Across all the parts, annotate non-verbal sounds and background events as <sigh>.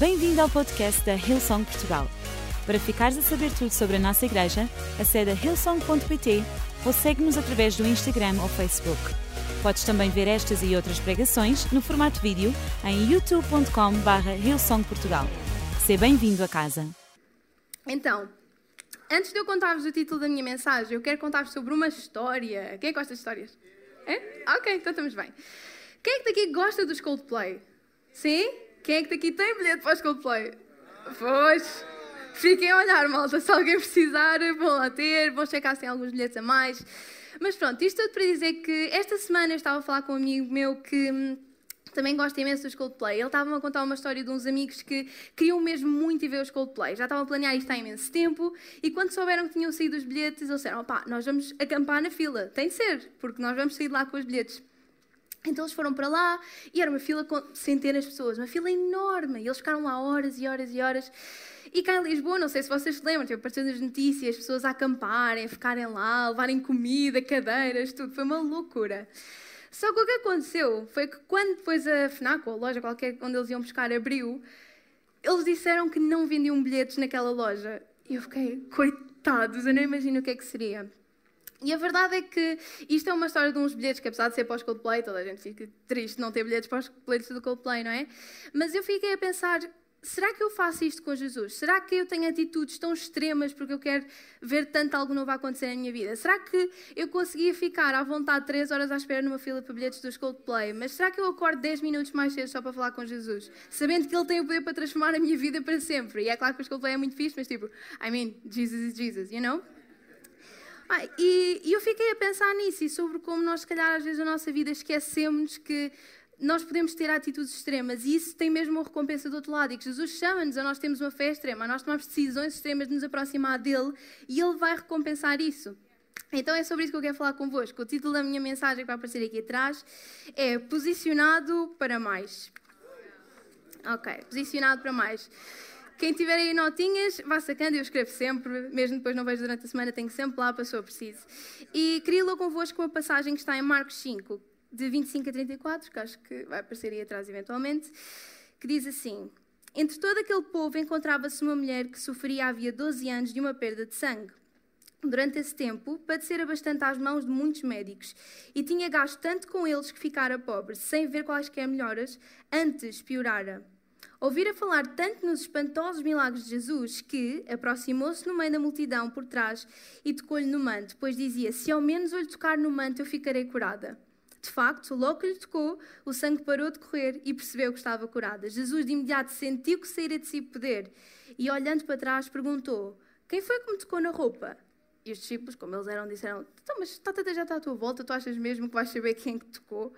Bem-vindo ao podcast da Hillsong Portugal. Para ficares a saber tudo sobre a nossa igreja, acede a hillsong.pt ou segue-nos através do Instagram ou Facebook. Podes também ver estas e outras pregações no formato vídeo em youtube.com.br hillsongportugal. Seja bem-vindo a casa. Então, antes de eu contar-vos o título da minha mensagem, eu quero contar-vos sobre uma história. Quem gosta de histórias? É? Ok, então estamos bem. Quem é que daqui gosta dos Coldplay? Sim? Quem é que daqui tem bilhete para os Coldplay? Pois. Fiquem a olhar, malta. Se alguém precisar, vão lá ter, vão checar se tem alguns bilhetes a mais. Mas pronto, isto tudo para dizer que esta semana eu estava a falar com um amigo meu que hum, também gosta imenso dos Coldplay. Ele estava-me a contar uma história de uns amigos que queriam mesmo muito ir ver os Coldplay. Já estavam a planear isto há imenso tempo e quando souberam que tinham saído os bilhetes, eles disseram: opá, nós vamos acampar na fila. Tem de ser, porque nós vamos sair de lá com os bilhetes. Então eles foram para lá e era uma fila com centenas de pessoas, uma fila enorme. E eles ficaram lá horas e horas e horas. E cá em Lisboa, não sei se vocês se lembram, tipo, apareceu nas notícias, pessoas a acamparem, a ficarem lá, a levarem comida, cadeiras, tudo. Foi uma loucura. Só que o que aconteceu foi que quando depois a FNAC, ou a loja qualquer onde eles iam buscar, abriu, eles disseram que não vendiam bilhetes naquela loja. E eu fiquei, coitados, eu não imagino o que é que seria. E a verdade é que isto é uma história de uns bilhetes que, apesar de ser para os Coldplay, toda a gente fica triste não ter bilhetes para os bilhetes do Coldplay, não é? Mas eu fiquei a pensar, será que eu faço isto com Jesus? Será que eu tenho atitudes tão extremas porque eu quero ver tanto algo novo acontecer na minha vida? Será que eu conseguia ficar à vontade três horas à espera numa fila para bilhetes dos Coldplay? Mas será que eu acordo 10 minutos mais cedo só para falar com Jesus? Sabendo que Ele tem o poder para transformar a minha vida para sempre. E é claro que os Coldplay é muito fixe, mas tipo, I mean, Jesus is Jesus, you know? Ah, e, e eu fiquei a pensar nisso e sobre como nós, se calhar, às vezes na nossa vida esquecemos que nós podemos ter atitudes extremas e isso tem mesmo uma recompensa do outro lado. E que Jesus chama-nos a nós temos uma fé extrema, a nós tomamos decisões extremas de nos aproximar dele e ele vai recompensar isso. Então é sobre isso que eu quero falar convosco. O título da minha mensagem que vai aparecer aqui atrás é Posicionado para Mais. Ok, posicionado para mais. Quem tiver aí notinhas, vá sacando, eu escrevo sempre, mesmo depois não vejo durante a semana, tenho sempre lá para se eu preciso. E queria ler convosco uma passagem que está em Marcos 5, de 25 a 34, que acho que vai aparecer aí atrás eventualmente, que diz assim: Entre todo aquele povo encontrava-se uma mulher que sofria havia 12 anos de uma perda de sangue. Durante esse tempo, padecera bastante às mãos de muitos médicos e tinha gasto tanto com eles que ficara pobre, sem ver quaisquer melhoras, antes piorara. Ouvira falar tanto nos espantosos milagres de Jesus que aproximou-se no meio da multidão por trás e tocou-lhe no manto, pois dizia: Se ao menos eu lhe tocar no manto, eu ficarei curada. De facto, logo que lhe tocou, o sangue parou de correr e percebeu que estava curada. Jesus de imediato sentiu que saíra de si poder e, olhando para trás, perguntou: Quem foi que me tocou na roupa? E os discípulos, como eles eram, disseram: Então, mas Tata já está à tua volta, tu achas mesmo que vais saber quem é que tocou?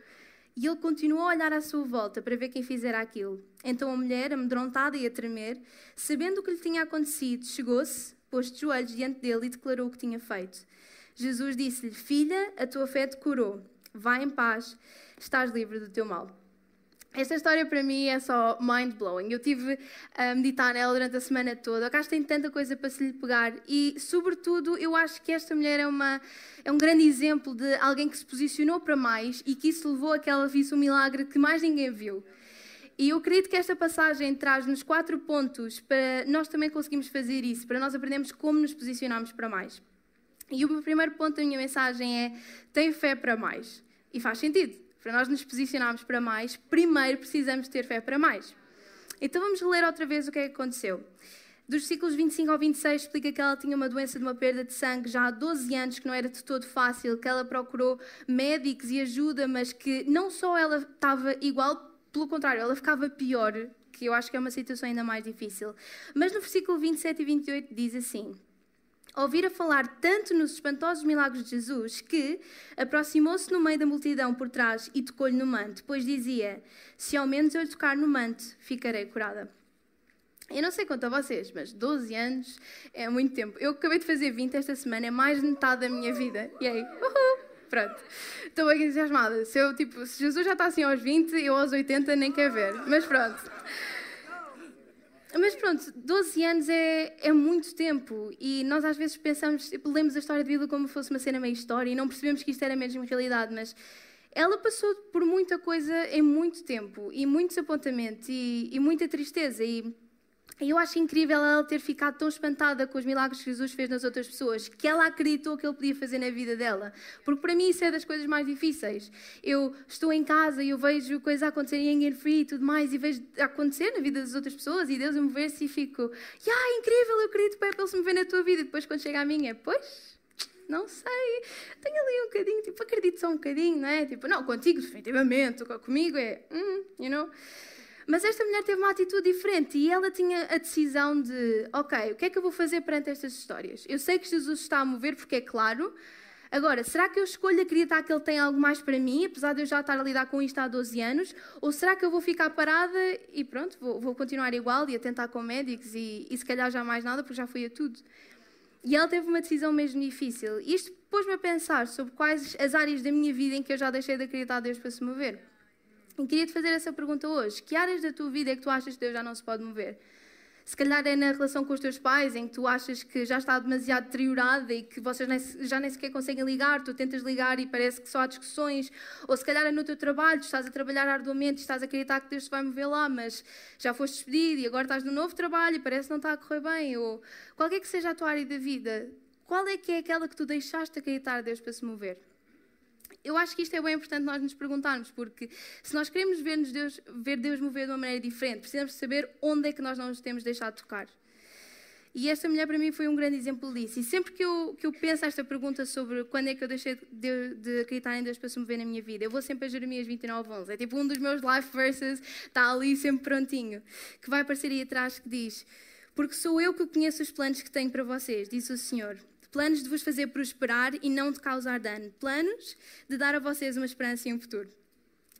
E ele continuou a olhar à sua volta para ver quem fizera aquilo. Então a mulher, amedrontada e a tremer, sabendo o que lhe tinha acontecido, chegou-se, pôs de joelhos diante dele e declarou o que tinha feito. Jesus disse-lhe: Filha, a tua fé te curou. Vai em paz, estás livre do teu mal. Esta história para mim é só mind-blowing. Eu tive a meditar nela durante a semana toda. O tem tanta coisa para se lhe pegar e, sobretudo, eu acho que esta mulher é, uma, é um grande exemplo de alguém que se posicionou para mais e que isso levou a que ela visse um milagre que mais ninguém viu. E eu acredito que esta passagem traz-nos quatro pontos para nós também conseguirmos fazer isso, para nós aprendermos como nos posicionarmos para mais. E o primeiro ponto da minha mensagem é: tem fé para mais. E faz sentido. Para nós nos posicionarmos para mais, primeiro precisamos ter fé para mais. Então vamos ler outra vez o que é que aconteceu. Dos versículos 25 ao 26 explica que ela tinha uma doença de uma perda de sangue já há 12 anos, que não era de todo fácil, que ela procurou médicos e ajuda, mas que não só ela estava igual, pelo contrário, ela ficava pior, que eu acho que é uma situação ainda mais difícil. Mas no versículo 27 e 28 diz assim: ouvira falar tanto nos espantosos milagres de Jesus que aproximou-se no meio da multidão por trás e tocou-lhe no manto, pois dizia: Se ao menos eu lhe tocar no manto, ficarei curada. Eu não sei quanto a vocês, mas 12 anos é muito tempo. Eu acabei de fazer 20 esta semana, é mais de metade da minha vida. E aí, uhul, pronto. Estou bem entusiasmada. Se, eu, tipo, se Jesus já está assim aos 20, eu aos 80 nem quero ver. Mas pronto. Mas pronto, 12 anos é, é muito tempo e nós às vezes pensamos, tipo, lemos a história de vida como se fosse uma cena meio história e não percebemos que isto era mesmo realidade, mas ela passou por muita coisa em muito tempo e muito desapontamento e, e muita tristeza e eu acho incrível ela ter ficado tão espantada com os milagres que Jesus fez nas outras pessoas, que ela acreditou que ele podia fazer na vida dela. Porque para mim isso é das coisas mais difíceis. Eu estou em casa e eu vejo coisas acontecerem em Engel Free e tudo mais, e vejo acontecer na vida das outras pessoas, e Deus a mover-se e fico, yeah, incrível, eu acredito para ele se mover na tua vida. E depois quando chega a minha, pois, não sei, tenho ali um bocadinho, tipo, acredito só um bocadinho, não é? Tipo, não, contigo definitivamente, comigo é, mm, you know. Mas esta mulher teve uma atitude diferente e ela tinha a decisão de: ok, o que é que eu vou fazer perante estas histórias? Eu sei que Jesus está a mover, porque é claro. Agora, será que eu escolho acreditar que ele tem algo mais para mim, apesar de eu já estar a lidar com isto há 12 anos? Ou será que eu vou ficar parada e pronto, vou, vou continuar igual e a tentar com médicos e, e se calhar já mais nada, porque já fui a tudo? E ela teve uma decisão mesmo difícil. Isto pôs-me a pensar sobre quais as áreas da minha vida em que eu já deixei de acreditar a Deus para se mover. E queria te fazer essa pergunta hoje. Que áreas da tua vida é que tu achas que Deus já não se pode mover? Se calhar é na relação com os teus pais, em que tu achas que já está demasiado deteriorada e que vocês já nem sequer conseguem ligar, tu tentas ligar e parece que só há discussões. Ou se calhar é no teu trabalho, tu estás a trabalhar arduamente, estás a acreditar que Deus te vai mover lá, mas já foste despedido e agora estás no novo trabalho e parece que não está a correr bem. Ou qualquer que seja a tua área da vida, qual é que é aquela que tu deixaste de acreditar a Deus para se mover? Eu acho que isto é bem importante nós nos perguntarmos, porque se nós queremos ver Deus, ver Deus mover de uma maneira diferente, precisamos saber onde é que nós não nos temos deixado tocar. E esta mulher para mim foi um grande exemplo disso. E sempre que eu, que eu penso esta pergunta sobre quando é que eu deixei de, de acreditar em Deus para se mover na minha vida, eu vou sempre a Jeremias 29, 11. É tipo um dos meus life verses, está ali sempre prontinho, que vai aparecer aí atrás que diz: Porque sou eu que conheço os planos que tenho para vocês, disse o Senhor planos de vos fazer prosperar e não de causar dano, planos de dar a vocês uma esperança e um futuro.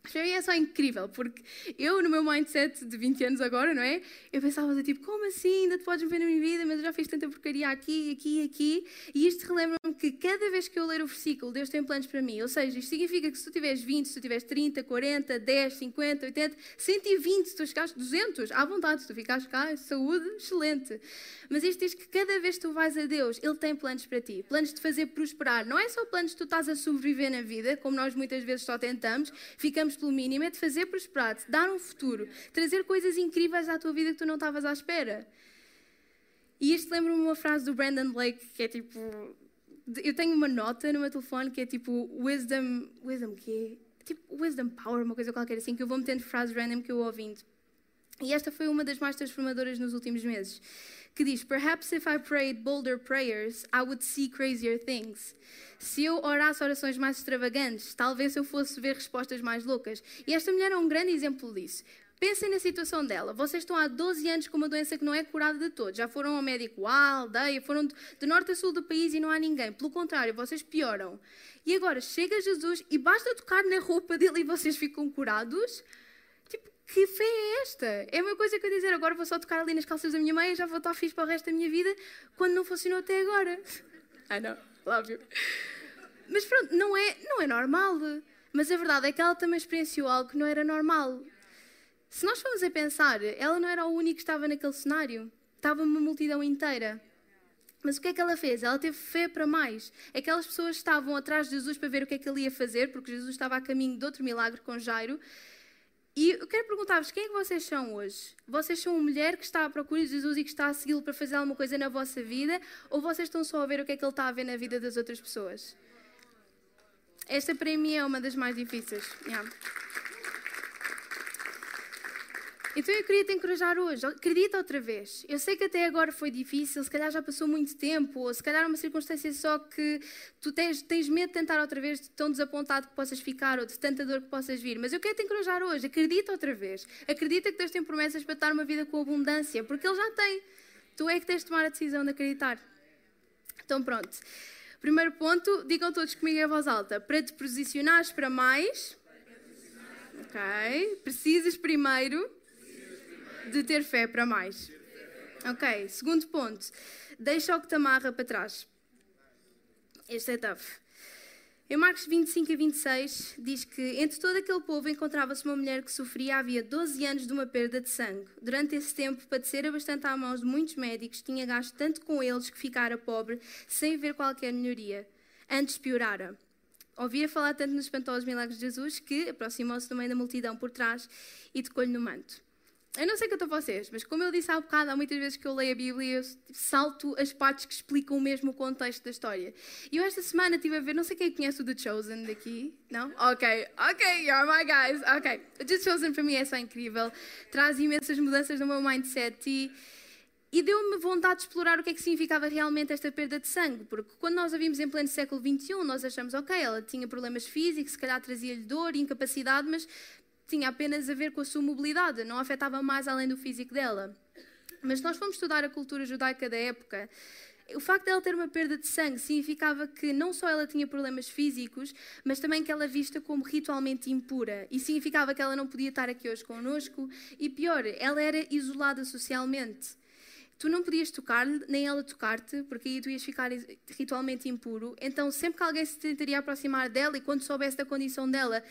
Para mim é só incrível, porque eu, no meu mindset de 20 anos agora, não é? Eu pensava, tipo, como assim? Ainda te podes ver na minha vida, mas eu já fiz tanta porcaria aqui, aqui, aqui. E isto relembra-me que cada vez que eu ler o versículo, Deus tem planos para mim. Ou seja, isto significa que se tu tiveres 20, se tu tiveres 30, 40, 10, 50, 80, 120, se tu chegares 200, à vontade, se tu ficares cá, saúde, excelente. Mas isto diz que cada vez que tu vais a Deus, Ele tem planos para ti. Planos de fazer prosperar. Não é só planos que tu estás a sobreviver na vida, como nós muitas vezes só tentamos, ficamos pelo mínimo, é de fazer prosperar, de dar um futuro, trazer coisas incríveis à tua vida que tu não estavas à espera. E isto lembra-me uma frase do Brandon Blake que é tipo. Eu tenho uma nota no meu telefone que é tipo Wisdom. Wisdom quê? Tipo Wisdom Power, uma coisa qualquer assim, que eu vou metendo frases random que eu ouvindo. E esta foi uma das mais transformadoras nos últimos meses. Que diz: Perhaps if I prayed bolder prayers, I would see crazier things. Se eu orasse orações mais extravagantes, talvez eu fosse ver respostas mais loucas. E esta mulher é um grande exemplo disso. Pensem na situação dela. Vocês estão há 12 anos com uma doença que não é curada de todos. Já foram ao médico A, aldeia, foram de norte a sul do país e não há ninguém. Pelo contrário, vocês pioram. E agora chega Jesus e basta tocar na roupa dele e vocês ficam curados? Que fé é esta? É uma coisa que eu dizer, agora vou só tocar ali nas calças da minha mãe e já vou estar fixe para o resto da minha vida, quando não funcionou até agora. Know, love you. Mas pronto, não é, não é normal. Mas a verdade é que ela também experienciou algo que não era normal. Se nós formos a pensar, ela não era o único que estava naquele cenário. Estava uma multidão inteira. Mas o que é que ela fez? Ela teve fé para mais. Aquelas pessoas estavam atrás de Jesus para ver o que é que ele ia fazer, porque Jesus estava a caminho de outro milagre com Jairo. E eu quero perguntar-vos: quem é que vocês são hoje? Vocês são uma mulher que está à procura de Jesus e que está a segui-lo para fazer alguma coisa na vossa vida? Ou vocês estão só a ver o que é que ele está a ver na vida das outras pessoas? Esta para mim é uma das mais difíceis. Yeah. Então eu queria te encorajar hoje. Acredita outra vez. Eu sei que até agora foi difícil, se calhar já passou muito tempo, ou se calhar é uma circunstância só que tu tens, tens medo de tentar outra vez, de tão desapontado que possas ficar, ou de tanta dor que possas vir. Mas eu quero te encorajar hoje. Acredita outra vez. Acredita que Deus tem promessas para dar uma vida com abundância, porque Ele já tem. Tu é que tens de tomar a decisão de acreditar. Então pronto. Primeiro ponto, digam todos comigo em voz alta. Para te posicionares para mais. Ok. Precisas primeiro de ter fé para mais. Ok. Segundo ponto. Deixa o que te amarra para trás. Este é tough. Em Marcos 25 a 26 diz que entre todo aquele povo encontrava-se uma mulher que sofria havia 12 anos de uma perda de sangue. Durante esse tempo, padecera bastante à mãos de muitos médicos, tinha gasto tanto com eles que ficara pobre, sem ver qualquer melhoria. Antes piorara. Ouvia falar tanto nos espantosos milagres de Jesus que aproximou-se meio da multidão por trás e tocou-lhe no manto. Eu não sei quanto a vocês, mas como eu disse há bocado, há muitas vezes que eu leio a Bíblia eu salto as partes que explicam mesmo o contexto da história. E eu esta semana estive a ver, não sei quem conhece o The Chosen daqui, não? Ok, ok, you're my guys, ok. O The Chosen para mim é só incrível, traz imensas mudanças no meu mindset e, e deu-me vontade de explorar o que é que significava realmente esta perda de sangue, porque quando nós a vimos em pleno século XXI, nós achamos, ok, ela tinha problemas físicos, se calhar trazia-lhe dor incapacidade, mas tinha apenas a ver com a sua mobilidade, não afetava mais além do físico dela. Mas nós fomos estudar a cultura judaica da época, o facto dela ter uma perda de sangue significava que não só ela tinha problemas físicos, mas também que ela vista como ritualmente impura. E significava que ela não podia estar aqui hoje connosco. E pior, ela era isolada socialmente. Tu não podias tocar-lhe, nem ela tocar-te, porque aí tu ias ficar ritualmente impuro. Então, sempre que alguém se tentaria aproximar dela e quando soubesse da condição dela,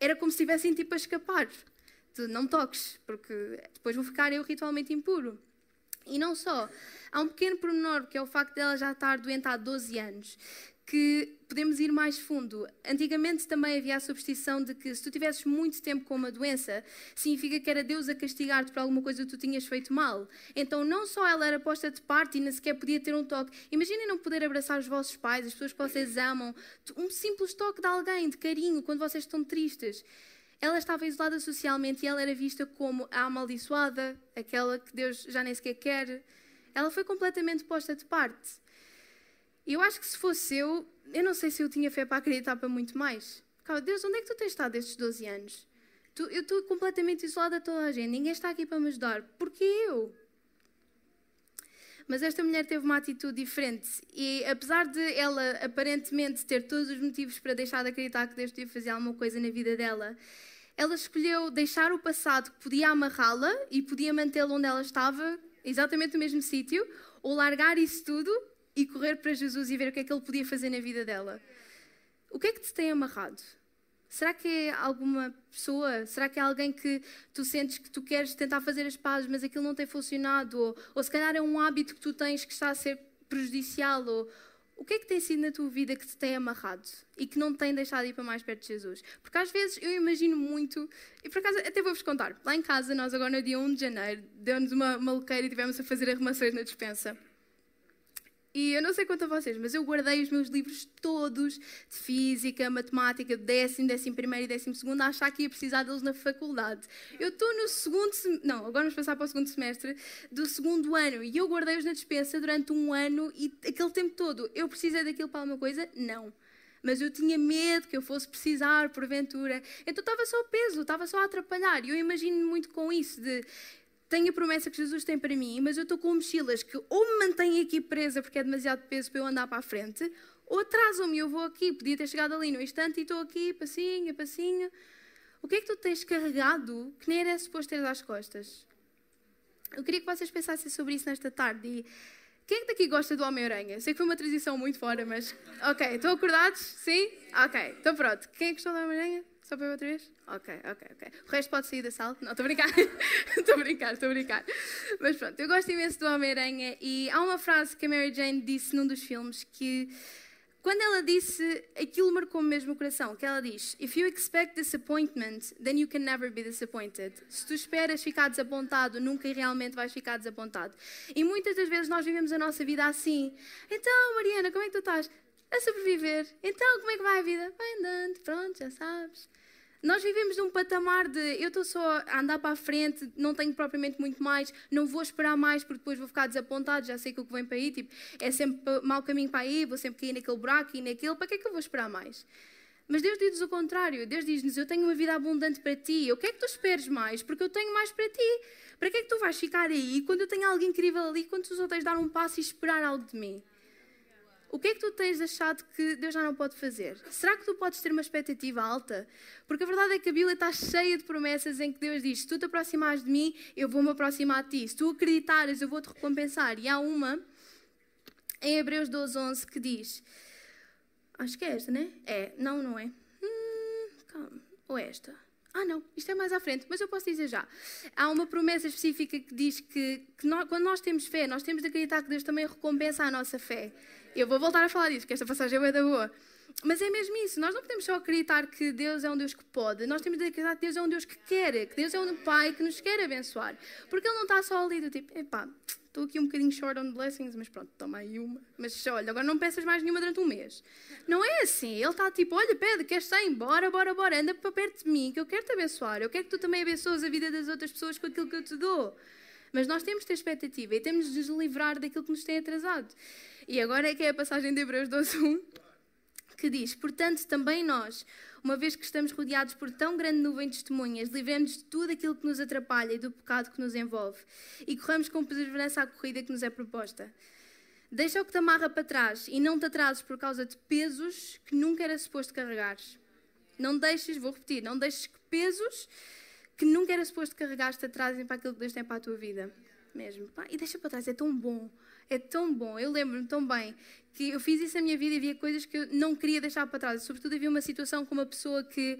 era como se estivessem tipo a escapar. Tu não toques, porque depois vou ficar eu ritualmente impuro. E não só. Há um pequeno pormenor, que é o facto dela já estar doente há 12 anos, que podemos ir mais fundo. Antigamente também havia a superstição de que se tu tivesses muito tempo com uma doença, significa que era Deus a castigar-te por alguma coisa que tu tinhas feito mal. Então não só ela era posta de parte e nem sequer podia ter um toque. Imaginem não poder abraçar os vossos pais, as pessoas que vocês amam, um simples toque de alguém, de carinho, quando vocês estão tristes. Ela estava isolada socialmente e ela era vista como a amaldiçoada, aquela que Deus já nem sequer quer. Ela foi completamente posta de parte. Eu acho que se fosse eu, eu não sei se eu tinha fé para acreditar para muito mais. Calma, Deus, onde é que tu tens estado estes 12 anos? Tu, eu estou completamente isolada de toda a gente, ninguém está aqui para me ajudar. Porquê eu? Mas esta mulher teve uma atitude diferente e, apesar de ela aparentemente ter todos os motivos para deixar de acreditar que Deus devia fazer alguma coisa na vida dela, ela escolheu deixar o passado que podia amarrá-la e podia mantê-la onde ela estava, exatamente no mesmo sítio, ou largar isso tudo e correr para Jesus e ver o que é que ele podia fazer na vida dela. O que é que te tem amarrado? Será que é alguma pessoa? Será que é alguém que tu sentes que tu queres tentar fazer as pazes, mas aquilo não tem funcionado? Ou, ou se calhar é um hábito que tu tens que está a ser prejudicial? Ou, o que é que tem sido na tua vida que te tem amarrado e que não te tem deixado ir para mais perto de Jesus? Porque às vezes eu imagino muito, e por acaso até vou-vos contar, lá em casa nós agora no dia 1 de janeiro deu-nos uma maluqueira e tivemos a fazer arrumações na despensa. E eu não sei quanto a vocês, mas eu guardei os meus livros todos de física, matemática, décimo, décimo primeiro e décimo segundo, a achar que ia precisar deles na faculdade. Eu estou no segundo, não, agora vamos passar para o segundo semestre do segundo ano e eu guardei-os na dispensa durante um ano e aquele tempo todo. Eu precisei daquilo para alguma coisa? Não. Mas eu tinha medo que eu fosse precisar, porventura. Então estava só peso, estava só a atrapalhar. E eu imagino muito com isso de tenho a promessa que Jesus tem para mim, mas eu estou com mochilas que ou me mantêm aqui presa porque é demasiado peso para eu andar para a frente, ou atrasam-me eu vou aqui. Podia ter chegado ali no instante e estou aqui, passinho, passinho. O que é que tu tens carregado que nem era suposto ter às costas? Eu queria que vocês pensassem sobre isso nesta tarde. E quem é que daqui gosta do Homem-Aranha? Sei que foi uma transição muito fora, mas. Ok, estão acordados? Sim? Ok, então pronto. Quem é que gostou do Homem-Aranha? Só para eu outra vez? Ok, ok, ok. O resto pode sair da sala? Não, estou a brincar. <laughs> estou a brincar, estou a brincar. Mas pronto, eu gosto imenso do Homem-Aranha e há uma frase que a Mary Jane disse num dos filmes que, quando ela disse, aquilo marcou mesmo o coração, que ela diz, If you expect disappointment, then you can never be disappointed. Se tu esperas ficar desapontado, nunca realmente vais ficar desapontado. E muitas das vezes nós vivemos a nossa vida assim. Então, Mariana, como é que tu estás? A sobreviver. Então, como é que vai a vida? Vai andando, pronto, já sabes. Nós vivemos num patamar de eu estou só a andar para a frente, não tenho propriamente muito mais, não vou esperar mais porque depois vou ficar desapontado, já sei que o que vem para aí tipo, é sempre mau caminho para aí, vou sempre cair naquele buraco e naquele, para que é que eu vou esperar mais? Mas Deus diz-nos o contrário. Deus diz-nos: Eu tenho uma vida abundante para ti. O que é que tu esperes mais? Porque eu tenho mais para ti. Para que é que tu vais ficar aí quando eu tenho algo incrível ali, quando tu só tens de dar um passo e esperar algo de mim? O que é que tu tens achado que Deus já não pode fazer? Será que tu podes ter uma expectativa alta? Porque a verdade é que a Bíblia está cheia de promessas em que Deus diz: se tu te aproximares de mim, eu vou me aproximar de ti. Se tu acreditares, eu vou te recompensar. E há uma em Hebreus 12, 11 que diz: Acho que é esta, né? É, não, não é. Hum, calma. Ou é esta? Ah, não, isto é mais à frente, mas eu posso dizer já. Há uma promessa específica que diz que, que nós, quando nós temos fé, nós temos de acreditar que Deus também recompensa a nossa fé. Eu vou voltar a falar disso, porque esta passagem é da boa. Mas é mesmo isso, nós não podemos só acreditar que Deus é um Deus que pode, nós temos de acreditar que Deus é um Deus que quer, que Deus é um Pai que nos quer abençoar. Porque Ele não está só ali do tipo, epá, estou aqui um bocadinho short on blessings, mas pronto, toma aí uma. Mas olha, agora não peças mais nenhuma durante um mês. Não é assim, Ele está tipo, olha, pede, queres sair? Bora, bora, bora, anda para perto de mim, que eu quero te abençoar, eu quero que tu também abençoes a vida das outras pessoas com aquilo que eu te dou. Mas nós temos de ter expectativa e temos de nos livrar daquilo que nos tem atrasado. E agora é que é a passagem de Hebreus 12.1 que diz: Portanto, também nós, uma vez que estamos rodeados por tão grande nuvem de testemunhas, livremos de tudo aquilo que nos atrapalha e do pecado que nos envolve e corramos com perseverança a corrida que nos é proposta. Deixa o que te amarra para trás e não te atrases por causa de pesos que nunca era suposto carregares. Não deixes, vou repetir, não deixes que pesos que nunca era suposto carregares te atrasem para aquilo que Deus tem para a tua vida. Mesmo. e deixa para trás, é tão bom. É tão bom. Eu lembro-me tão bem que eu fiz isso na minha vida e havia coisas que eu não queria deixar para trás. Sobretudo havia uma situação com uma pessoa que uh,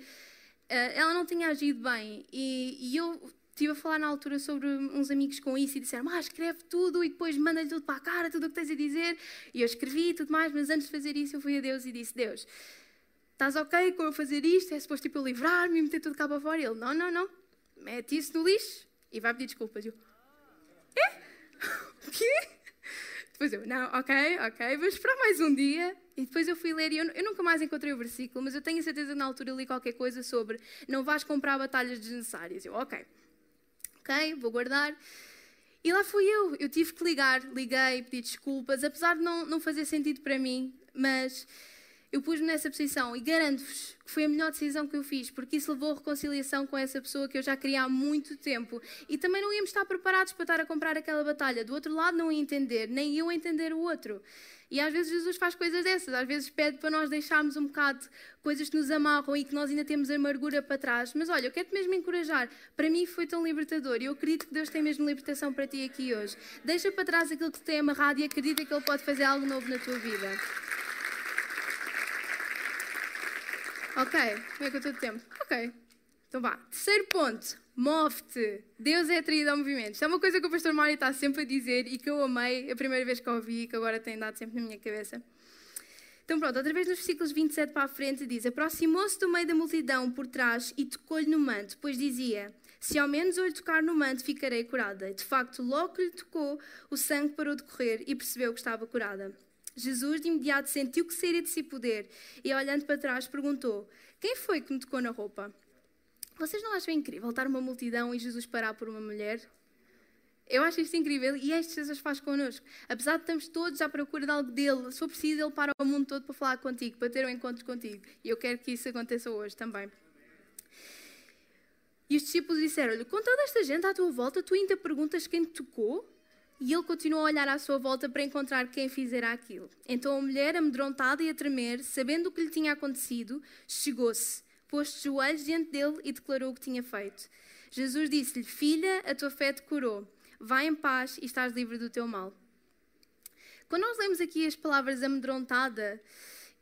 ela não tinha agido bem e, e eu estive a falar na altura sobre uns amigos com isso e disseram, ah, escreve tudo e depois manda-lhe tudo para a cara, tudo o que tens a dizer. E eu escrevi e tudo mais, mas antes de fazer isso eu fui a Deus e disse, Deus, estás ok com eu fazer isto? É suposto tipo, eu livrar-me e meter tudo cá para fora? E ele, não, não, não, mete isso no lixo e vai pedir desculpas. Eu, é? <laughs> O quê? Depois eu, não, ok, ok, vou esperar mais um dia. E depois eu fui ler e eu, eu, nunca mais encontrei o versículo, mas eu tenho certeza que na altura li qualquer coisa sobre não vais comprar batalhas desnecessárias. Eu, ok, ok, vou guardar. E lá fui eu. Eu tive que ligar, liguei, pedi desculpas, apesar de não, não fazer sentido para mim, mas eu pus-me nessa posição e garanto-vos que foi a melhor decisão que eu fiz, porque isso levou a reconciliação com essa pessoa que eu já queria há muito tempo. E também não íamos estar preparados para estar a comprar aquela batalha. Do outro lado não ia entender, nem eu entender o outro. E às vezes Jesus faz coisas dessas, às vezes pede para nós deixarmos um bocado coisas que nos amarram e que nós ainda temos amargura para trás. Mas olha, eu quero-te mesmo encorajar. Para mim foi tão libertador e eu acredito que Deus tem mesmo libertação para ti aqui hoje. Deixa para trás aquilo que te tem amarrado e acredita que Ele pode fazer algo novo na tua vida. Ok, como é que eu estou de tempo? Ok. Então vá. Terceiro ponto. Move-te. Deus é atraído ao movimento. Isto é uma coisa que o pastor Mário está sempre a dizer e que eu amei a primeira vez que ouvi e que agora tem dado sempre na minha cabeça. Então pronto, outra vez nos versículos 27 para a frente diz Aproximou-se do meio da multidão por trás e tocou-lhe no manto, pois dizia se ao menos eu lhe tocar no manto, ficarei curada. De facto, logo que lhe tocou, o sangue parou de correr e percebeu que estava curada. Jesus de imediato sentiu que seria de si poder e, olhando para trás, perguntou: Quem foi que me tocou na roupa? Vocês não acham incrível estar uma multidão e Jesus parar por uma mulher? Eu acho isto incrível e que Jesus faz connosco. Apesar de estamos todos à procura de algo dele, se for preciso, ele para o mundo todo para falar contigo, para ter um encontro contigo. E eu quero que isso aconteça hoje também. E os discípulos disseram-lhe: Com toda esta gente à tua volta, tu ainda perguntas quem te tocou? E ele continuou a olhar à sua volta para encontrar quem fizera aquilo. Então a mulher, amedrontada e a tremer, sabendo o que lhe tinha acontecido, chegou-se, pôs de joelhos diante dele e declarou o que tinha feito. Jesus disse-lhe: Filha, a tua fé te curou. Vai em paz e estás livre do teu mal. Quando nós lemos aqui as palavras amedrontada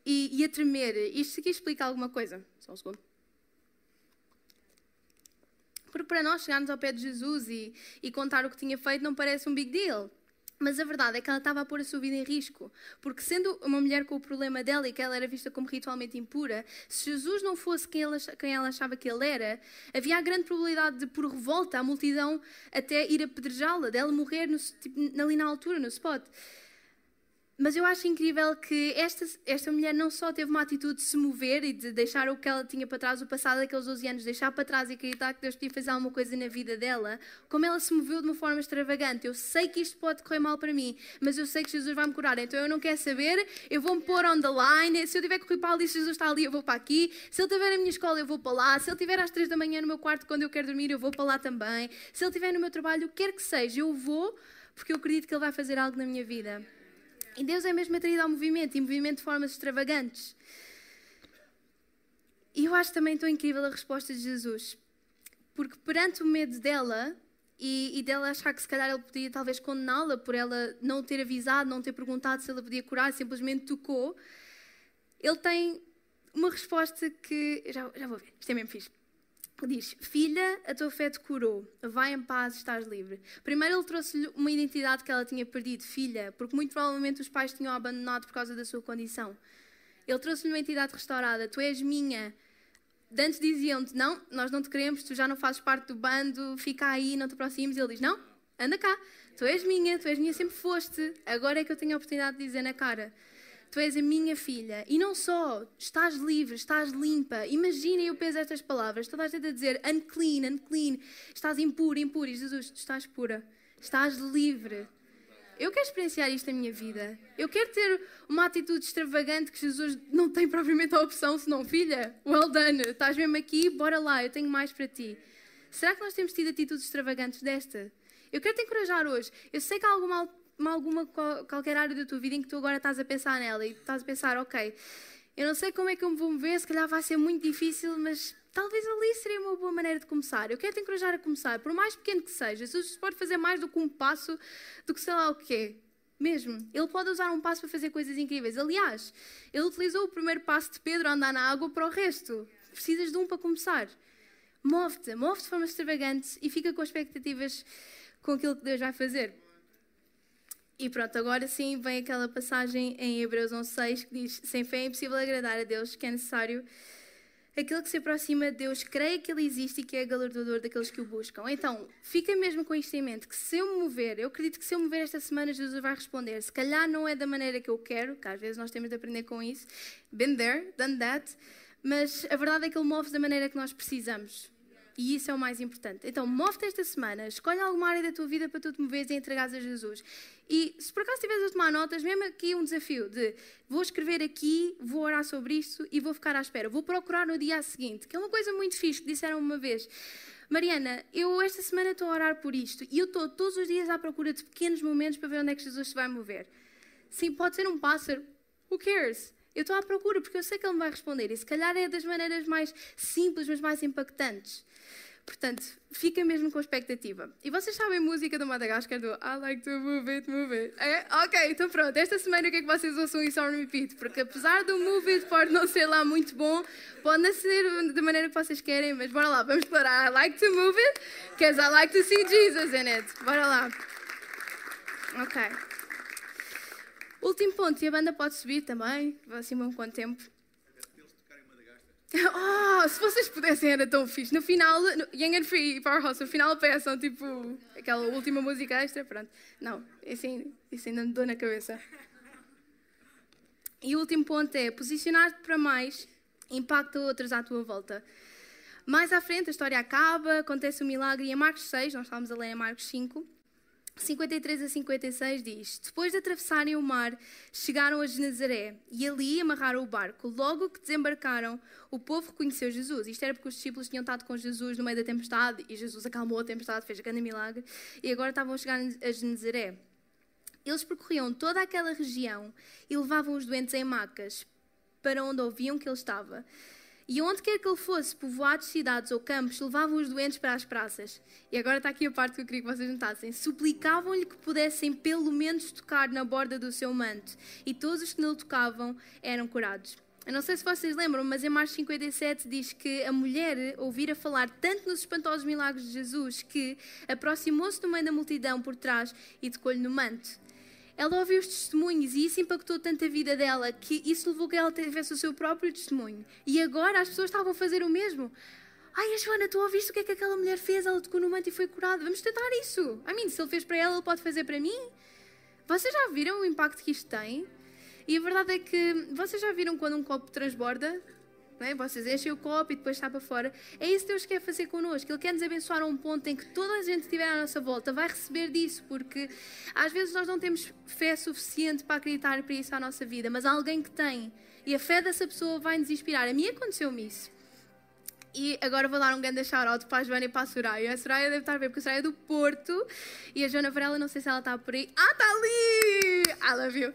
e, e a tremer, isto aqui explica alguma coisa? Só um segundo. Porque para nós chegarmos ao pé de Jesus e, e contar o que tinha feito não parece um big deal. Mas a verdade é que ela estava a pôr a sua vida em risco. Porque, sendo uma mulher com o problema dela e que ela era vista como ritualmente impura, se Jesus não fosse quem ela, quem ela achava que ele era, havia a grande probabilidade de, por revolta, a multidão até ir apedrejá-la, dela morrer no, tipo, ali na altura, no spot. Mas eu acho incrível que esta, esta mulher não só teve uma atitude de se mover e de deixar o que ela tinha para trás, o passado daqueles 12 anos, deixar para trás e acreditar que Deus podia fazer alguma coisa na vida dela, como ela se moveu de uma forma extravagante. Eu sei que isto pode correr mal para mim, mas eu sei que Jesus vai me curar. Então eu não quero saber, eu vou me pôr on the line. Se eu tiver que correr para ali, Jesus está ali, eu vou para aqui. Se ele estiver na minha escola, eu vou para lá. Se ele estiver às 3 da manhã no meu quarto quando eu quero dormir, eu vou para lá também. Se ele estiver no meu trabalho, o que quer que seja, eu vou, porque eu acredito que ele vai fazer algo na minha vida. E Deus é mesmo atraído ao movimento e movimento de formas extravagantes. E eu acho também tão incrível a resposta de Jesus. Porque perante o medo dela e, e dela achar que se calhar ele podia talvez condená-la por ela não ter avisado, não ter perguntado se ela podia curar, simplesmente tocou, ele tem uma resposta que. Já, já vou ver, isto é mesmo fixe diz: Filha, a tua fé te curou, vai em paz, estás livre. Primeiro, ele trouxe-lhe uma identidade que ela tinha perdido, filha, porque muito provavelmente os pais tinham abandonado por causa da sua condição. Ele trouxe-lhe uma entidade restaurada. Tu és minha. De antes diziam-te: Não, nós não te queremos, tu já não fazes parte do bando, fica aí, não te aproximes. Ele diz: Não, anda cá. Tu és minha, tu és minha, sempre foste. Agora é que eu tenho a oportunidade de dizer na cara: Tu és a minha filha. E não só, estás livre, estás limpa. Imaginem o peso destas palavras. Toda a gente a dizer unclean, unclean. Estás impura, impura. E Jesus, tu estás pura. Estás livre. Eu quero experienciar isto na minha vida. Eu quero ter uma atitude extravagante que Jesus não tem <laughs> propriamente a opção, senão, filha, well done, estás mesmo aqui, bora lá, eu tenho mais para ti. Será que nós temos tido atitudes extravagantes desta? Eu quero te encorajar hoje. Eu sei que há alguma, alguma qualquer área da tua vida em que tu agora estás a pensar nela e estás a pensar, ok, eu não sei como é que eu me vou mover, se calhar vai ser muito difícil, mas talvez ali seria uma boa maneira de começar. Eu quero te encorajar a começar, por mais pequeno que seja. Jesus pode fazer mais do que um passo, do que sei lá o quê. Mesmo. Ele pode usar um passo para fazer coisas incríveis. Aliás, ele utilizou o primeiro passo de Pedro a andar na água para o resto. Precisas de um para começar. Move-te, move-te de forma extravagante e fica com expectativas com aquilo que Deus vai fazer. E pronto, agora sim vem aquela passagem em Hebreus 11.6 que diz: Sem fé é impossível agradar a Deus, que é necessário aquele que se aproxima de Deus creia que Ele existe e que é galardoador daqueles que o buscam. Então, fica mesmo com isto em mente, que se eu me mover, eu acredito que se eu me mover esta semana, Jesus vai responder. Se calhar não é da maneira que eu quero, que às vezes nós temos de aprender com isso. Been there, done that. Mas a verdade é que Ele move da maneira que nós precisamos. E isso é o mais importante. Então, move-te esta semana, escolhe alguma área da tua vida para tu te moveres e entregares a Jesus. E se por acaso estiveres a tomar notas, mesmo aqui um desafio de vou escrever aqui, vou orar sobre isto e vou ficar à espera. Vou procurar no dia seguinte, que é uma coisa muito fixe que disseram uma vez. Mariana, eu esta semana estou a orar por isto e eu estou todos os dias à procura de pequenos momentos para ver onde é que Jesus se vai mover. Sim, pode ser um pássaro. Who cares? Eu estou à procura porque eu sei que ele me vai responder e se calhar é das maneiras mais simples, mas mais impactantes. Portanto, fica mesmo com expectativa. E vocês sabem a música do Madagascar do I like to move it, move it. É? Ok, então pronto. Esta semana o que é que vocês ouçam isso on repeat? Porque apesar do move it pode não ser lá muito bom, pode não ser da maneira que vocês querem, mas bora lá, vamos declarar I like to move it, because I like to see Jesus in it. Bora lá. Ok. Último ponto, e a banda pode subir também, assim um quanto tempo. <laughs> Oh, se vocês pudessem era tão fixe. No final, no Young and Free Powerhouse, no final peçam tipo aquela última música extra, pronto. Não, isso, ainda me dou na cabeça. E o último ponto é posicionar-te para mais impacta outros à tua volta. Mais à frente a história acaba, acontece um milagre e em Marcos 6, nós estávamos a ler em Marcos 5, 53 a 56 diz: Depois de atravessarem o mar, chegaram a Genezaré e ali amarraram o barco. Logo que desembarcaram, o povo reconheceu Jesus. Isto era porque os discípulos tinham estado com Jesus no meio da tempestade e Jesus acalmou a tempestade, fez grande milagre e agora estavam a chegar a Genezaré. Eles percorriam toda aquela região e levavam os doentes em macas para onde ouviam que ele estava. E onde quer que ele fosse, povoados, cidades ou campos, levavam os doentes para as praças. E agora está aqui a parte que eu queria que vocês notassem. Suplicavam-lhe que pudessem pelo menos tocar na borda do seu manto. E todos os que nele tocavam eram curados. Eu não sei se vocês lembram, mas em Marcos 57 diz que a mulher ouvira falar tanto nos espantosos milagres de Jesus que aproximou-se do meio da multidão por trás e tocou-lhe no manto. Ela ouviu os testemunhos e isso impactou tanto a vida dela que isso levou que ela tivesse o seu próprio testemunho. E agora as pessoas estavam a fazer o mesmo. Ai, Joana, tu ouviste o que é que aquela mulher fez? Ela tocou no manto e foi curada. Vamos tentar isso. A mim, se ele fez para ela, ele pode fazer para mim. Vocês já viram o impacto que isto tem? E a verdade é que vocês já viram quando um copo transborda? É? Vocês enchem o copo e depois está para fora. É isso que Deus quer fazer connosco. Ele quer nos abençoar a um ponto em que toda a gente que estiver à nossa volta vai receber disso, porque às vezes nós não temos fé suficiente para acreditar para isso à nossa vida, mas alguém que tem. E a fé dessa pessoa vai nos inspirar. A mim aconteceu-me isso. E agora vou dar um grande shout-out para a Joana e para a Soraya. A Soraya deve estar a ver, porque a Soraya é do Porto. E a Joana Varela, não sei se ela está por aí. Ah, está ali! I love you.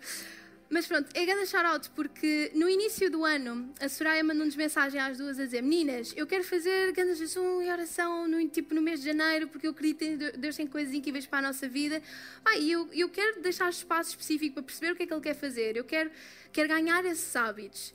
Mas pronto, é grande shout-out porque no início do ano a Soraya mandou-nos mensagem às duas a dizer: Meninas, eu quero fazer grande jejum e oração no, tipo, no mês de janeiro porque eu acredito que Deus tem coisas incríveis para a nossa vida. Ah, e eu, eu quero deixar espaço específico para perceber o que é que Ele quer fazer. Eu quero, quero ganhar esses hábitos.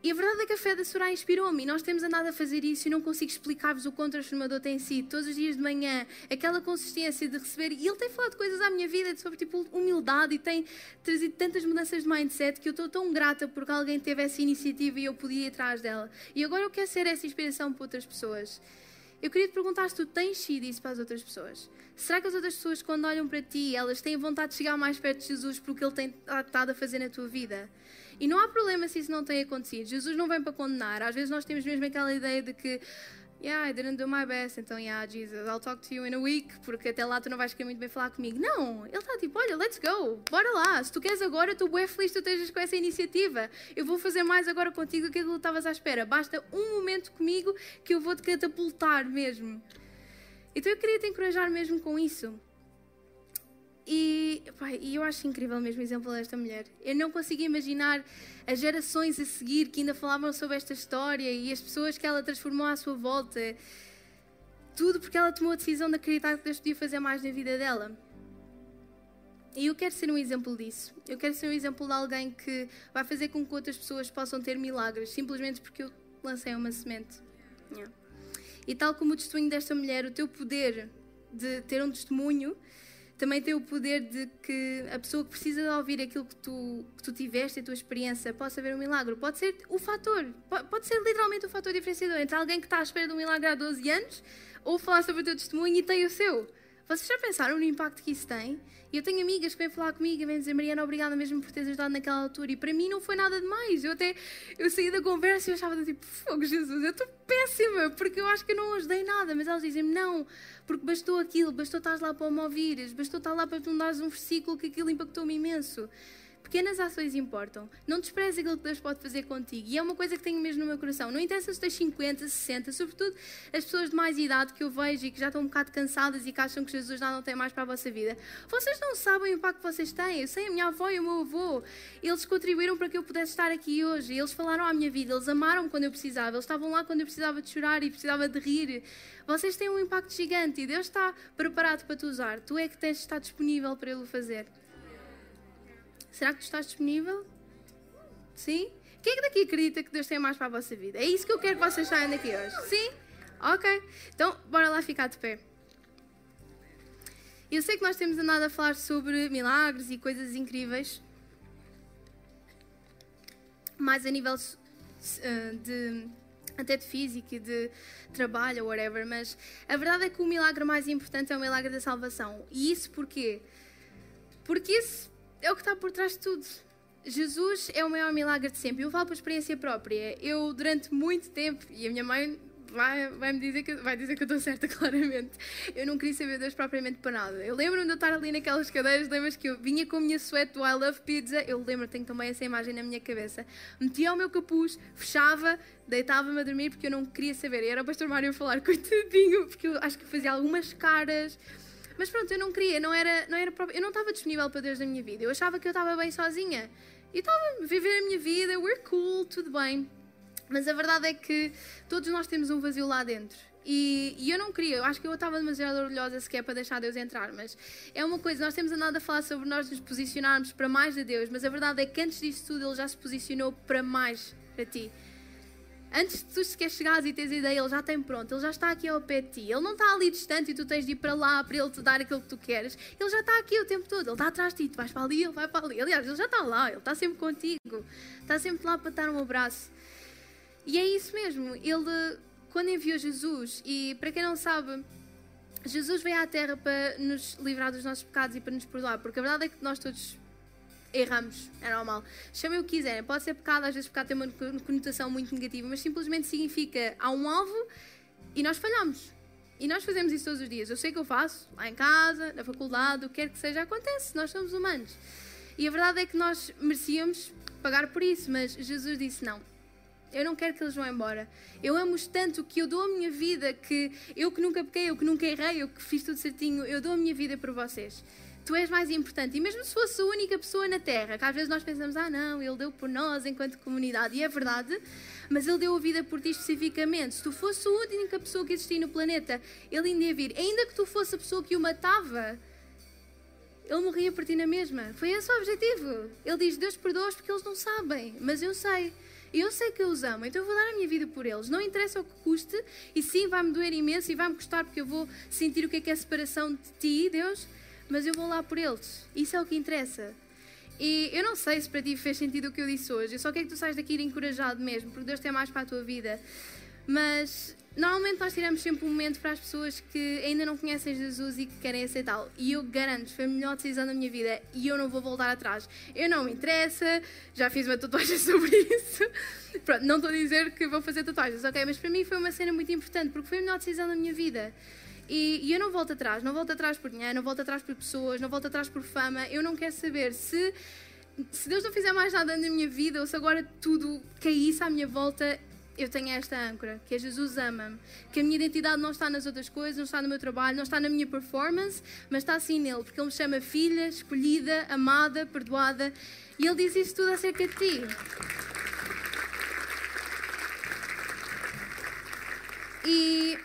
E a verdade é que a fé da Soraya inspirou-me. E nós temos andado a fazer isso e não consigo explicar-vos o quão transformador tem sido. Todos os dias de manhã, aquela consistência de receber. E ele tem falado coisas à minha vida sobre tipo humildade e tem trazido tantas mudanças de mindset que eu estou tão grata porque alguém teve essa iniciativa e eu podia ir atrás dela. E agora eu quero ser essa inspiração para outras pessoas. Eu queria te perguntar se tu tens sido isso para as outras pessoas. Será que as outras pessoas, quando olham para ti, elas têm vontade de chegar mais perto de Jesus porque Ele tem estado a fazer na tua vida? E não há problema se isso não tem acontecido. Jesus não vem para condenar. Às vezes nós temos mesmo aquela ideia de que Yeah, I didn't do my best, então, yeah, Jesus, I'll talk to you in a week, porque até lá tu não vais querer muito bem falar comigo. Não, ele está tipo, olha, let's go, bora lá. Se tu queres agora, estou bem feliz que tu estejas com essa iniciativa. Eu vou fazer mais agora contigo do que aquilo que estavas à espera. Basta um momento comigo que eu vou-te catapultar mesmo. Então eu queria te encorajar mesmo com isso. E, pai, eu acho incrível mesmo o exemplo desta mulher. Eu não consigo imaginar as gerações a seguir que ainda falavam sobre esta história e as pessoas que ela transformou à sua volta. Tudo porque ela tomou a decisão de acreditar que Deus podia fazer mais na vida dela. E eu quero ser um exemplo disso. Eu quero ser um exemplo de alguém que vai fazer com que outras pessoas possam ter milagres, simplesmente porque eu lancei uma semente. Yeah. E tal como o testemunho desta mulher, o teu poder de ter um testemunho também tem o poder de que a pessoa que precisa de ouvir aquilo que tu, que tu tiveste, a tua experiência, possa ver um milagre. Pode ser o fator, pode ser literalmente o fator diferenciador entre alguém que está à espera de um milagre há 12 anos ou falar sobre o teu testemunho e tem o seu. Vocês já pensaram no impacto que isso tem? Eu tenho amigas que vêm falar comigo e vêm dizer Mariana, obrigada mesmo por teres ajudado naquela altura. E para mim não foi nada demais. Eu até eu saí da conversa e eu achava tipo, fogo Jesus, eu estou péssima, porque eu acho que eu não ajudei nada. Mas elas dizem não, porque bastou aquilo, bastou estar lá para me ouvires, bastou estar lá para tu me dares um versículo que aquilo impactou-me imenso. Pequenas ações importam. Não desprezes aquilo que Deus pode fazer contigo. E é uma coisa que tenho mesmo no meu coração. Não interessa se tens 50, 60, sobretudo as pessoas de mais idade que eu vejo e que já estão um bocado cansadas e que acham que Jesus já não tem mais para a vossa vida. Vocês não sabem o impacto que vocês têm. Eu sei a minha avó e o meu avô. Eles contribuíram para que eu pudesse estar aqui hoje. Eles falaram à minha vida. Eles amaram quando eu precisava. Eles estavam lá quando eu precisava de chorar e precisava de rir. Vocês têm um impacto gigante e Deus está preparado para te usar. Tu é que tens de estar disponível para Ele o fazer. Será que tu estás disponível? Sim? Quem é que daqui acredita que Deus tem mais para a vossa vida? É isso que eu quero que vocês saiam daqui hoje. Sim? Ok. Então, bora lá ficar de pé. Eu sei que nós temos andado a falar sobre milagres e coisas incríveis, mais a nível uh, de até de físico e de trabalho, whatever, mas a verdade é que o milagre mais importante é o milagre da salvação. E isso porquê? Porque isso é o que está por trás de tudo. Jesus é o maior milagre de sempre. Eu falo por experiência própria. Eu, durante muito tempo, e a minha mãe vai, vai me dizer que, vai dizer que eu estou certa, <laughs> claramente. Eu não queria saber Deus propriamente para nada. Eu lembro-me de eu estar ali naquelas cadeiras, lembras que eu vinha com a minha suéte do I Love Pizza, eu lembro, tenho também essa imagem na minha cabeça. Metia o meu capuz, fechava, deitava-me a dormir porque eu não queria saber. E era o pastor Mário a falar, <laughs> coitadinho, porque eu acho que fazia algumas caras mas pronto, eu não queria, não era, não era eu não estava disponível para Deus na minha vida. Eu achava que eu estava bem sozinha. E estava a viver a minha vida, we're cool, tudo bem. Mas a verdade é que todos nós temos um vazio lá dentro. E, e, eu não queria, eu acho que eu estava demasiado orgulhosa sequer para deixar Deus entrar, mas é uma coisa, nós temos andado a falar sobre nós nos posicionarmos para mais de Deus, mas a verdade é que antes disso tudo Ele já se posicionou para mais para ti. Antes de tu sequer chegares e teres ideia, ele já tem pronto, ele já está aqui ao pé de ti. Ele não está ali distante e tu tens de ir para lá para ele te dar aquilo que tu queres. Ele já está aqui o tempo todo, ele está atrás de ti, tu vais para ali, ele vai para ali. Aliás, ele já está lá, ele está sempre contigo, está sempre lá para dar um abraço. E é isso mesmo, ele, quando enviou Jesus, e para quem não sabe, Jesus veio à Terra para nos livrar dos nossos pecados e para nos perdoar, porque a verdade é que nós todos erramos, é normal. Chamem o que quiserem, pode ser pecado, às vezes pecado tem uma conotação muito negativa, mas simplesmente significa há um alvo e nós falhamos. E nós fazemos isso todos os dias. Eu sei que eu faço, lá em casa, na faculdade, o que quer que seja, acontece, nós somos humanos. E a verdade é que nós merecíamos pagar por isso, mas Jesus disse não. Eu não quero que eles vão embora. Eu amo-os tanto que eu dou a minha vida, que eu que nunca pequei, eu que nunca errei, eu que fiz tudo certinho, eu dou a minha vida por vocês tu és mais importante. E mesmo se fosse a única pessoa na Terra, que às vezes nós pensamos, ah, não, ele deu por nós enquanto comunidade, e é verdade, mas ele deu a vida por ti especificamente. Se tu fosse a única pessoa que existia no planeta, ele ainda ia vir. Ainda que tu fosse a pessoa que o matava, ele morria por ti na mesma. Foi esse o objetivo. Ele diz: Deus perdoa-os porque eles não sabem, mas eu sei. Eu sei que eu os amo, então eu vou dar a minha vida por eles. Não interessa o que custe, e sim, vai-me doer imenso e vai-me custar porque eu vou sentir o que é que é a separação de ti, Deus, mas eu vou lá por eles. Isso é o que interessa. E eu não sei se para ti fez sentido o que eu disse hoje. Eu só quero que tu saias daqui encorajado mesmo, porque Deus tem mais para a tua vida. Mas normalmente nós tiramos sempre um momento para as pessoas que ainda não conhecem Jesus e que querem aceitá-lo. E eu garanto, foi a melhor decisão da minha vida e eu não vou voltar atrás. Eu não me interessa, já fiz uma tatuagem <laughs> sobre isso. Pronto, não estou a dizer que vou fazer tatuagens, ok? Mas para mim foi uma cena muito importante porque foi a melhor decisão da minha vida. E, e, eu não volto atrás, não volto atrás por dinheiro, não volto atrás por pessoas, não volto atrás por fama. Eu não quero saber se, se Deus não fizer mais nada na minha vida ou se agora tudo caísse à minha volta, eu tenho esta âncora, que é Jesus ama-me. Que a minha identidade não está nas outras coisas, não está no meu trabalho, não está na minha performance, mas está assim nele, porque ele me chama filha, escolhida, amada, perdoada. E ele diz isso tudo acerca de ti. E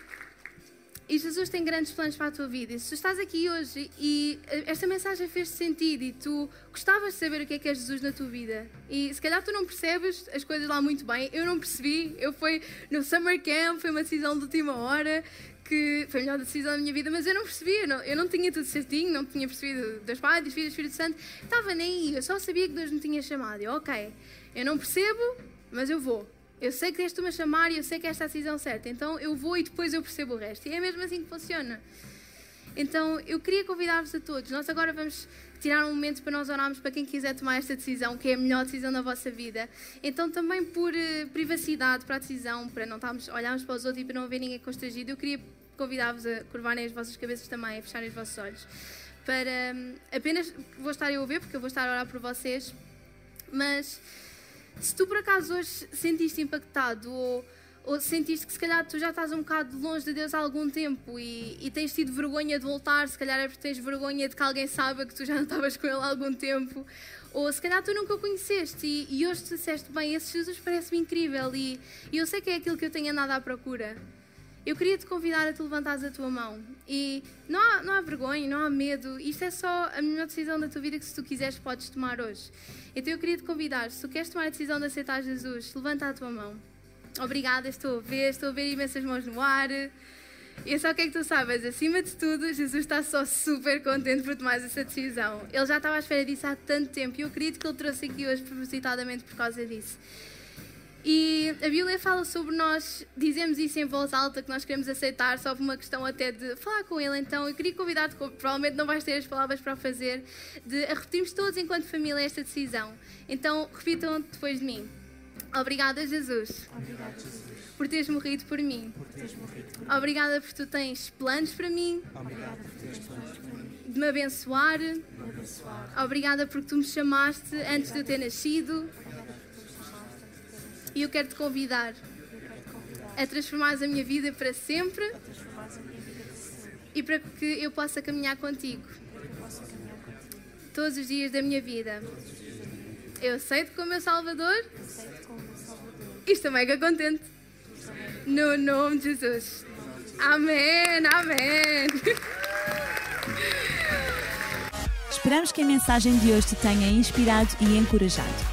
e Jesus tem grandes planos para a tua vida. E se tu estás aqui hoje e esta mensagem fez sentido e tu gostavas de saber o que é que é Jesus na tua vida, e se calhar tu não percebes as coisas lá muito bem, eu não percebi. Eu fui no Summer Camp, foi uma decisão de última hora que foi a melhor decisão da minha vida, mas eu não percebia, eu não, eu não tinha tudo certinho, não tinha percebido das Pai, dos Filhos, do Espírito Santo, estava nem aí, eu só sabia que Deus me tinha chamado. E ok, eu não percebo, mas eu vou. Eu sei que tens-te-me a chamar e eu sei que esta é a decisão certa. Então eu vou e depois eu percebo o resto. E é mesmo assim que funciona. Então eu queria convidar-vos a todos. Nós agora vamos tirar um momento para nós orarmos para quem quiser tomar esta decisão, que é a melhor decisão da vossa vida. Então também por uh, privacidade para a decisão, para não estarmos, olharmos para os outros e para não ver ninguém constrangido, eu queria convidar-vos a curvarem as vossas cabeças também, a fecharem os vossos olhos. Para um, apenas vou estar eu a ver, porque eu vou estar a orar por vocês, mas se tu por acaso hoje sentiste impactado ou, ou sentiste que se calhar tu já estás um bocado longe de Deus há algum tempo e, e tens tido vergonha de voltar, se calhar é porque tens vergonha de que alguém saiba que tu já não estavas com Ele há algum tempo, ou se calhar tu nunca o conheceste e, e hoje te disseste, bem, esse Jesus parece-me incrível e, e eu sei que é aquilo que eu tenho andado à procura. Eu queria te convidar a te levantares a tua mão. E não há, não há vergonha, não há medo. Isto é só a melhor decisão da tua vida que, se tu quiseres, podes tomar hoje. Então eu queria te convidar, se tu queres tomar a decisão de aceitar Jesus, levanta a tua mão. Obrigada, estou a ver, estou a ver imensas mãos no ar. E só quero que tu saibas, acima de tudo, Jesus está só super contente por tomar essa decisão. Ele já estava à espera disso há tanto tempo e eu acredito que ele trouxe aqui hoje propositadamente por causa disso. E a Bíblia fala sobre nós, dizemos isso em voz alta, que nós queremos aceitar, só por uma questão até de falar com Ele. Então eu queria convidar-te, provavelmente não vais ter as palavras para fazer, de repetirmos todos enquanto família esta decisão. Então repitam depois de mim. Obrigada, Jesus. Obrigada, Jesus. Por teres morrido por mim. Por teres morrido por mim. Obrigada por tu tens planos para mim. Obrigada por teres planos para mim. De me abençoar. De me abençoar. Obrigada porque tu me chamaste antes de eu ter nascido. E eu quero te convidar a transformar a minha vida para sempre e para que eu possa caminhar contigo todos os dias da minha vida. Eu aceito como meu Salvador e estou mega contente. No nome de Jesus. Amém, amém. Esperamos que a mensagem de hoje te tenha inspirado e encorajado.